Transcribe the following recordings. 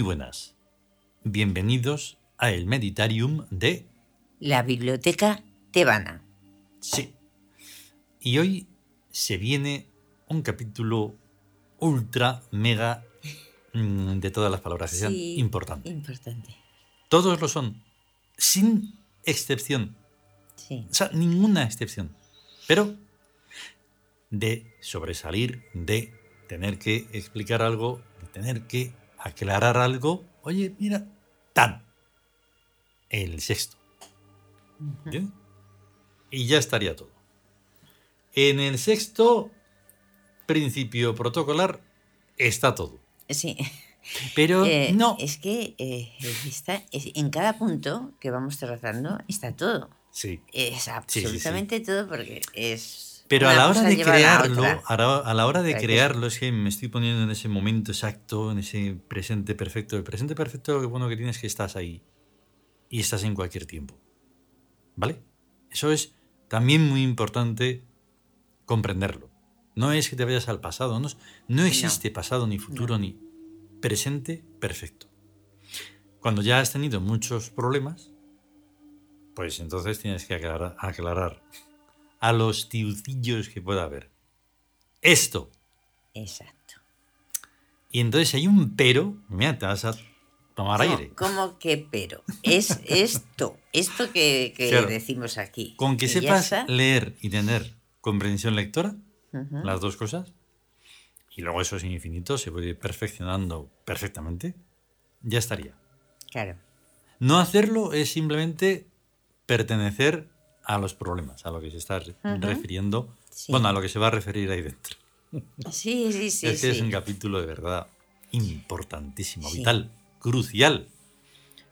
Muy buenas. Bienvenidos a el Meditarium de... La Biblioteca Tebana. Sí. Y hoy se viene un capítulo ultra, mega, mm, de todas las palabras que sean, Sí, importante. Importante. Todos lo son, sin excepción. Sí. O sea, ninguna excepción. Pero de sobresalir, de tener que explicar algo, de tener que aclarar algo. Oye, mira, tan. El sexto. ¿Entiendes? Y ya estaría todo. En el sexto principio protocolar está todo. Sí. Pero Eh, no. Es que eh, está, es- en cada punto que vamos tratando está todo. Sí. Es sí. absolutamente todo porque es. Pero a la hora de a crearlo, a la, a la hora de crearlo, es que me estoy poniendo en ese momento exacto, en ese presente perfecto. El presente perfecto lo que bueno que tienes es que estás ahí y estás en cualquier tiempo. ¿Vale? Eso es también muy importante comprenderlo. No es que te vayas al pasado, no, no existe pasado ni futuro ni presente perfecto. Cuando ya has tenido muchos problemas, pues entonces tienes que aclarar, aclarar a los tiucillos que pueda haber. Esto. Exacto. Y entonces hay un pero, mira, te vas a tomar ¿Cómo- aire. ¿Cómo que pero? Es esto. Esto que, que Claro. decimos aquí. Con que sepas leer y tener comprensión lectora, las dos cosas, y luego eso es infinito, se puede ir perfeccionando perfectamente, ya estaría. Claro. No hacerlo es simplemente pertenecer a los problemas, a lo que se está re- refiriendo, Sí. bueno, a lo que se va a referir ahí dentro. Sí, sí, sí. es que es un capítulo de verdad importantísimo, Sí. vital, crucial.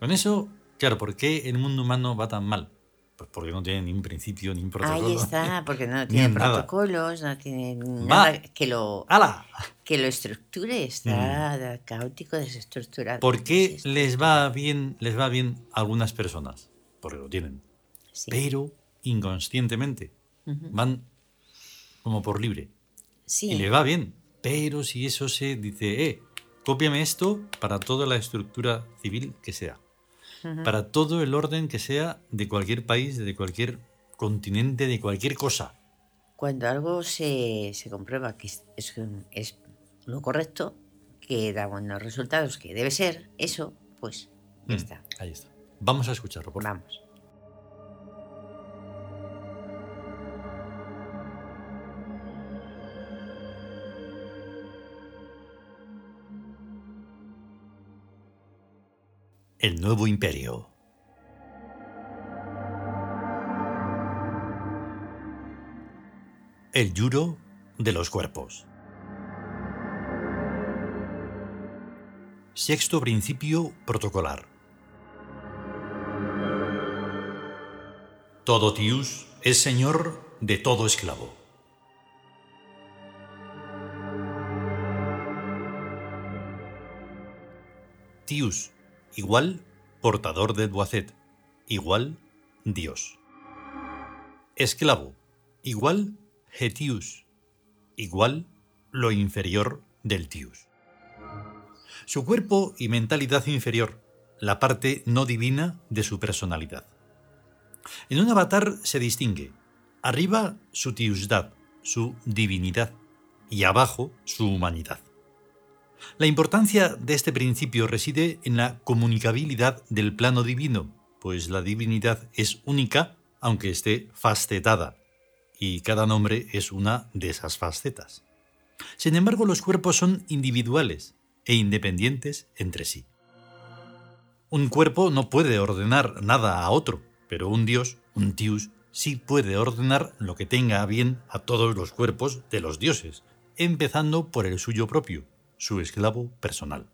Con eso, claro, ¿por qué el mundo humano va tan mal? Pues porque no tiene ni un principio ni un protocolo. Ahí está, porque no tiene nada. protocolos, no tiene Va. nada que lo, ¡Hala! que lo estructure, está caótico, desestructurado. Mm. ¿Por qué les va bien, les va bien a algunas personas? Porque lo tienen. Sí. Pero inconscientemente van como por libre. Sí, Y le va bien. Pero si eso se dice, eh, cópiame esto para toda la estructura civil que sea. Para todo el orden que sea de cualquier país, de cualquier continente, de cualquier cosa. cuando algo se, se comprueba que es, es, es lo correcto, que da buenos resultados, que debe ser eso, pues ya Mm, está. Ahí está. Vamos a escucharlo, por favor. Vamos. El nuevo imperio. El yuro de los cuerpos. Sexto principio protocolar. Todo Tius es señor de todo esclavo. Tius igual portador de Duacet, igual Dios. Esclavo igual Getius, igual lo inferior del Tius. Su cuerpo y mentalidad inferior, la parte no divina de su personalidad. En un avatar se distingue arriba su tiusdad, su divinidad, y abajo su humanidad. La importancia de este principio reside en la comunicabilidad del plano divino, pues la divinidad es única aunque esté facetada, y cada nombre es una de esas facetas. Sin embargo, los cuerpos son individuales e independientes entre sí. Un cuerpo no puede ordenar nada a otro, pero un dios, un tius, sí puede ordenar lo que tenga bien a todos los cuerpos de los dioses, empezando por el suyo propio, su esclavo personal.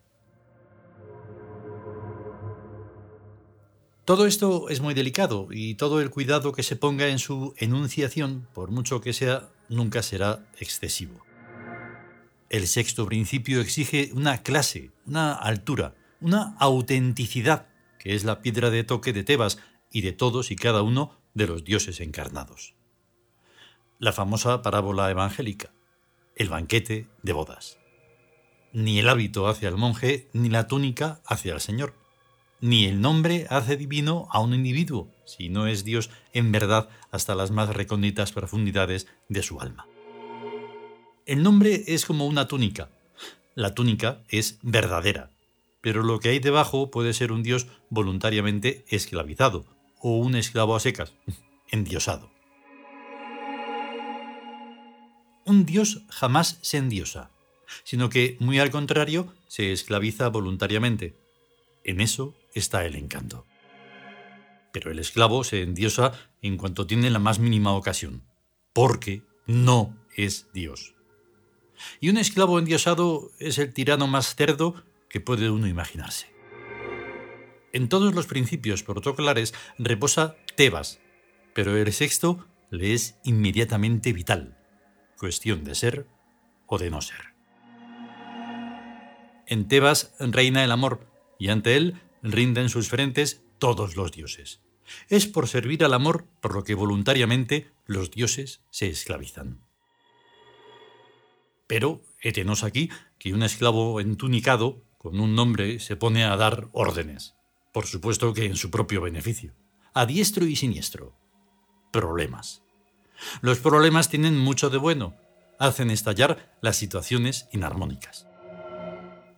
Todo esto es muy delicado y todo el cuidado que se ponga en su enunciación, por mucho que sea, nunca será excesivo. El sexto principio exige una clase, una altura, una autenticidad, que es la piedra de toque de Tebas y de todos y cada uno de los dioses encarnados. La famosa parábola evangélica, el banquete de bodas. Ni el hábito hacia el monje, ni la túnica hacia el Señor. Ni el nombre hace divino a un individuo, si no es Dios en verdad hasta las más recónditas profundidades de su alma. El nombre es como una túnica. La túnica es verdadera, pero lo que hay debajo puede ser un Dios voluntariamente esclavizado o un esclavo a secas, endiosado. Un Dios jamás se endiosa, sino que, muy al contrario, se esclaviza voluntariamente. En eso está el encanto. Pero el esclavo se endiosa en cuanto tiene la más mínima ocasión, porque no es Dios. Y un esclavo endiosado es el tirano más cerdo que puede uno imaginarse. En todos los principios protocolares reposa Tebas, pero el sexto le es inmediatamente vital, cuestión de ser o de no ser. En Tebas reina el amor, y ante él rinden sus frentes todos los dioses. Es por servir al amor por lo que voluntariamente los dioses se esclavizan. Pero étenos aquí que un esclavo entunicado con un nombre se pone a dar órdenes, por supuesto que en su propio beneficio, a diestro y siniestro. Problemas. Los problemas tienen mucho de bueno, hacen estallar las situaciones inarmónicas.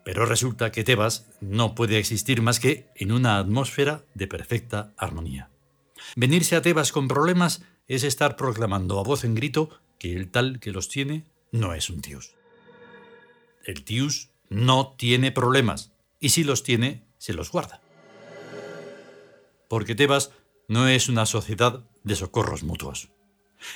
Pero resulta que Tebas no puede existir más que en una atmósfera de perfecta armonía. Venirse a Tebas con problemas es estar proclamando a voz en grito que el tal que los tiene no es un tius. El tius no tiene problemas y si los tiene, se los guarda. Porque Tebas no es una sociedad de socorros mutuos.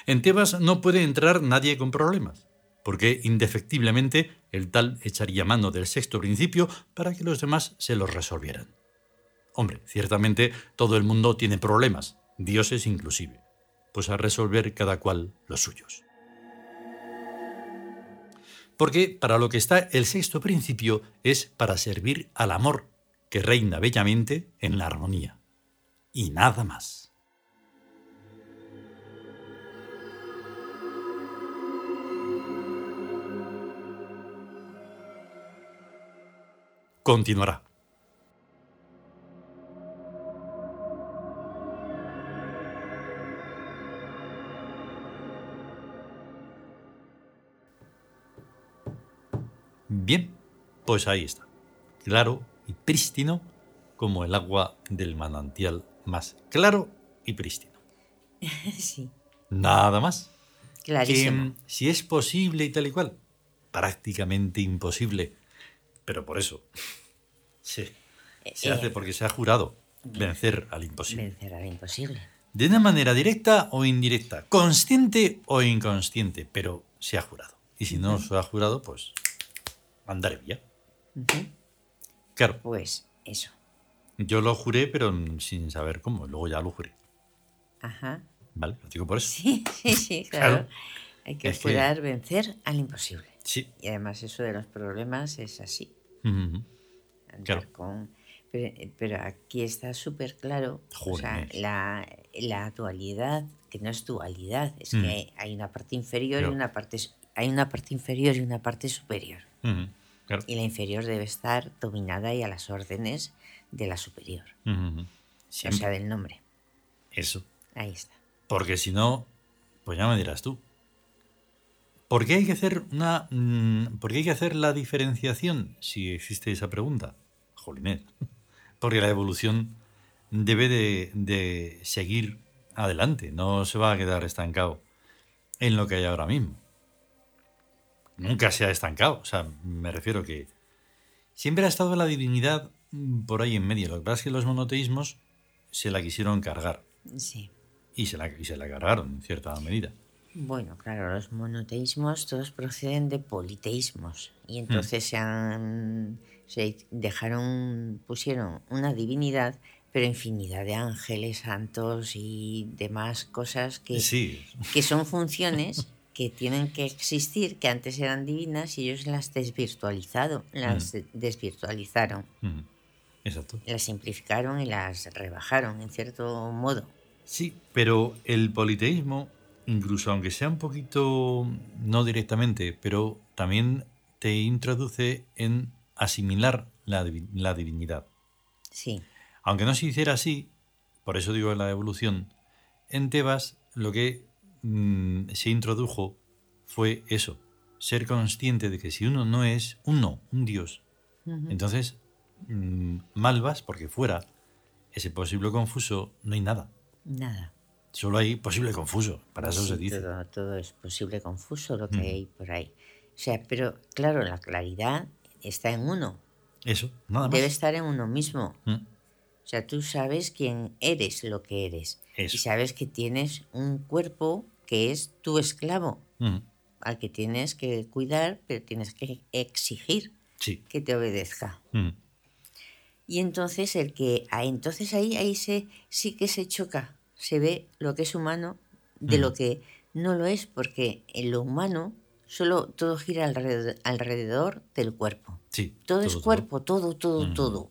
En Tebas no puede entrar nadie con problemas porque indefectiblemente el tal echaría mano del sexto principio para que los demás se los resolvieran. Hombre, ciertamente todo el mundo tiene problemas, dioses inclusive, pues a resolver cada cual los suyos. Porque para lo que está el sexto principio es para servir al amor, que reina bellamente en la armonía. Y nada más. Continuará. Bien, pues ahí está. Claro y prístino como el agua del manantial más claro y prístino. Sí. Nada más. Clarísimo. Que, si es posible y tal y cual, prácticamente imposible pero por eso. Sí. Se hace Eh, porque se ha jurado vencer al imposible. Vencer al imposible. De una manera directa o indirecta, consciente o inconsciente, pero se ha jurado. Y si no se ha jurado, pues andaré vía. Claro, Pues eso. yo lo juré, pero sin saber cómo. Luego ya lo juré. Ajá. ¿Vale? Lo digo por eso. Sí, sí, sí, claro. Claro. Hay que Es que- jurar vencer al imposible. Sí. Y además eso de los problemas es así. Andar Claro. con- pero, pero aquí está súper claro o sea, Jóvenes. la, la dualidad, que no es dualidad, es Mm. que hay una parte inferior Claro. y una parte hay una parte inferior y una parte superior. Claro. Y la inferior debe estar dominada y a las órdenes de la superior. O sea, del nombre. Eso. Ahí está. Porque si no, pues ya me dirás tú. ¿Por qué hay que hacer una. mm, ¿Por qué hay que hacer la diferenciación si existe esa pregunta? Jolinet. Porque la evolución debe de, de seguir adelante, no se va a quedar estancado en lo que hay ahora mismo. Nunca se ha estancado. O sea, me refiero que siempre ha estado la divinidad por ahí en medio. Lo que pasa es que los monoteísmos se la quisieron cargar. Sí. Y se la, y se la cargaron en cierta medida. Bueno, claro, los monoteísmos todos proceden de politeísmos y entonces se han se dejaron pusieron una divinidad, pero infinidad de ángeles, santos y demás cosas que, Sí, que son funciones que tienen que existir, que antes eran divinas y ellos las desvirtualizado, las de- desvirtualizaron, Ujú. exacto. las simplificaron y las rebajaron en cierto modo. Sí, pero el politeísmo, incluso aunque sea un poquito, no directamente, pero también te introduce en asimilar la, la divinidad. Sí, Aunque no se hiciera así, por eso digo la evolución, en Tebas lo que mm, se introdujo fue eso, ser consciente de que si uno no es uno, un dios, entonces mm, mal vas porque fuera ese posible confuso no hay nada. nada. Solo hay posible confuso, para eso Sí, se dice. Todo, todo es posible confuso lo que Mm. hay por ahí. O sea, pero claro, la claridad está en uno. Eso, nada más. Debe estar en uno mismo. Mm, O sea, tú sabes quién eres lo que eres. Eso. Y sabes que tienes un cuerpo que es tu esclavo, mm, al que tienes que cuidar, pero tienes que exigir Sí. que te obedezca. Y entonces el que ah, entonces ahí ahí se sí que se choca, se ve lo que es humano de lo que no lo es, porque en lo humano solo todo gira alrededor, alrededor del cuerpo. Sí. Todo, es cuerpo, todo, todo, todo.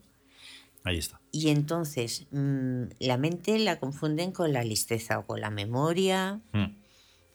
Ahí está. Y entonces mm, la mente la confunden con la listeza o con la memoria Mm,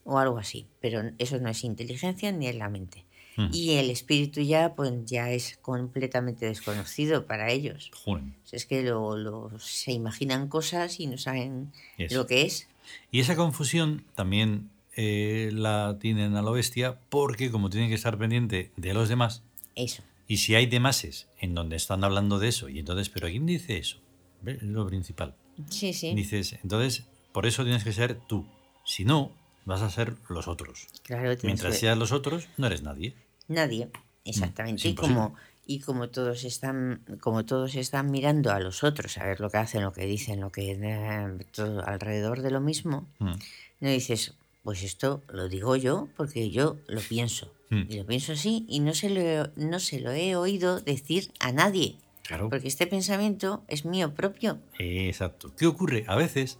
o algo así, pero eso no es inteligencia ni es la mente. Y el espíritu ya pues ya es completamente desconocido para ellos. joder. Es que lo, lo- se imaginan cosas y no saben lo que es. Y esa confusión también eh, la tienen a lo bestia porque como tienen que estar pendiente de los demás, Eso. y si hay demases en donde están hablando de eso, y entonces, ¿pero quién dice eso? Es lo principal. Sí, sí. Dices, entonces, por eso tienes que ser tú. Si no, vas a ser los otros. Claro, Mientras seas los otros, no eres nadie. Nadie. Exactamente. y como y como todos están como todos están mirando a los otros a ver lo que hacen, lo que dicen, lo que eh, todo alrededor de lo mismo, Mm, no dices, pues esto lo digo yo porque yo lo pienso. Mm. Y lo pienso así y no se lo no se lo he oído decir a nadie, Claro. porque este pensamiento es mío propio. Exacto. ¿Qué ocurre? A veces,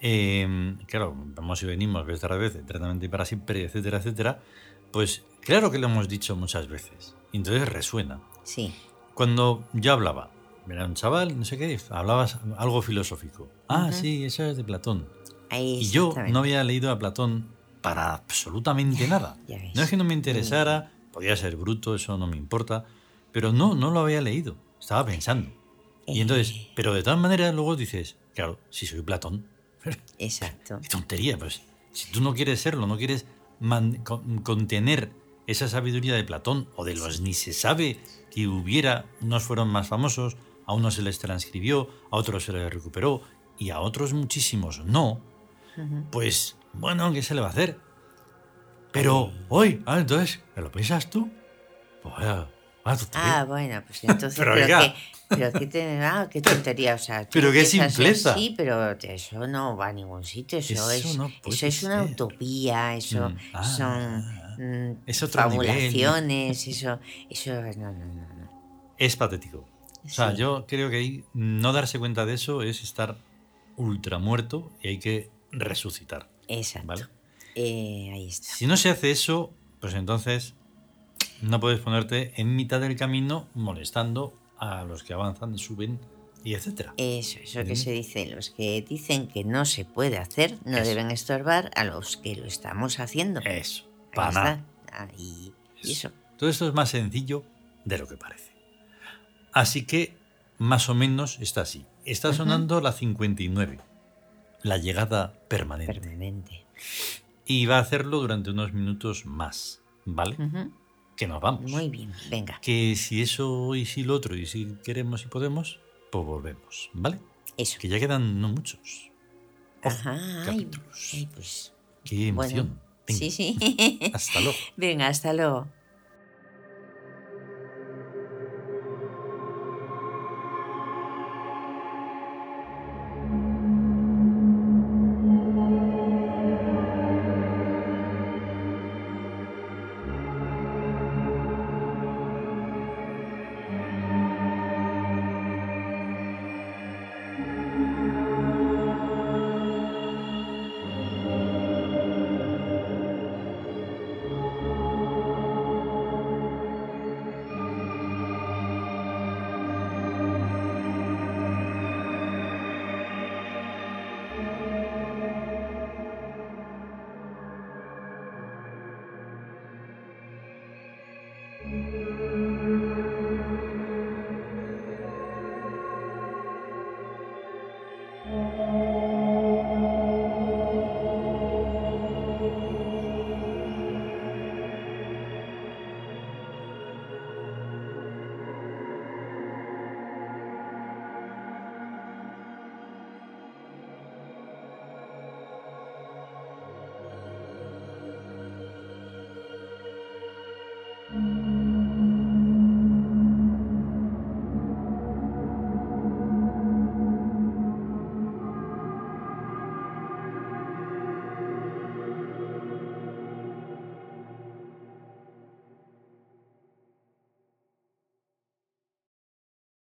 eh, claro, vamos y venimos veces tras veces, tratamiento y para siempre, etcétera, etcétera, pues claro que lo hemos dicho muchas veces. Entonces resuena. Sí. Cuando yo hablaba, era un chaval, no sé qué, hablabas algo filosófico. Ah, sí, eso es de Platón. Ahí Y yo no había leído a Platón para absolutamente nada. No es que no me interesara, podía ser bruto, eso no me importa, pero no, no lo había leído, estaba pensando. Y entonces, Eh. pero de todas maneras luego dices, claro, si soy Platón, Exacto. qué tontería, pues si tú no quieres serlo, no quieres man- con- contener esa sabiduría de Platón o de los ni se sabe que hubiera, unos fueron más famosos, a unos se les transcribió, a otros se les recuperó y a otros muchísimos no, pues bueno, ¿qué se le va a hacer? Pero hoy, ah, entonces, ¿me lo piensas tú? Pues tontería. Ah, bueno, pues entonces. Pero pero, qué, pero qué te- ah, qué tontería, o sea. Pero qué simpleza. Sí, pero eso no va a ningún sitio. Eso, Eso es, no eso es una utopía, eso Mm, ah, son mm, es otro nivel. fabulaciones, eso, eso, no, no, no, no. Es patético. O sea, Sí. yo creo que ahí no darse cuenta de eso es estar ultra muerto y hay que resucitar. Exacto. Vale. Eh, ahí está. Si no se hace eso, pues entonces no puedes ponerte en mitad del camino molestando a los que avanzan, suben y etcétera. Eso, eso que Mm. se dice, los que dicen que no se puede hacer no Eso. deben estorbar a los que lo estamos haciendo. Eso, para nada. y, eso. Todo esto es más sencillo de lo que parece. Así que, más o menos, está así. Está sonando la 59, la llegada permanente. Permanente. Y va a hacerlo durante unos minutos más, ¿vale? Que nos vamos. Muy bien, venga. Que si eso y si lo otro y si queremos y podemos, pues volvemos, ¿vale? Eso. Que ya quedan no muchos. Ajá, ay, pues. Qué emoción. Bueno, sí, sí. Hasta luego. Venga, hasta luego.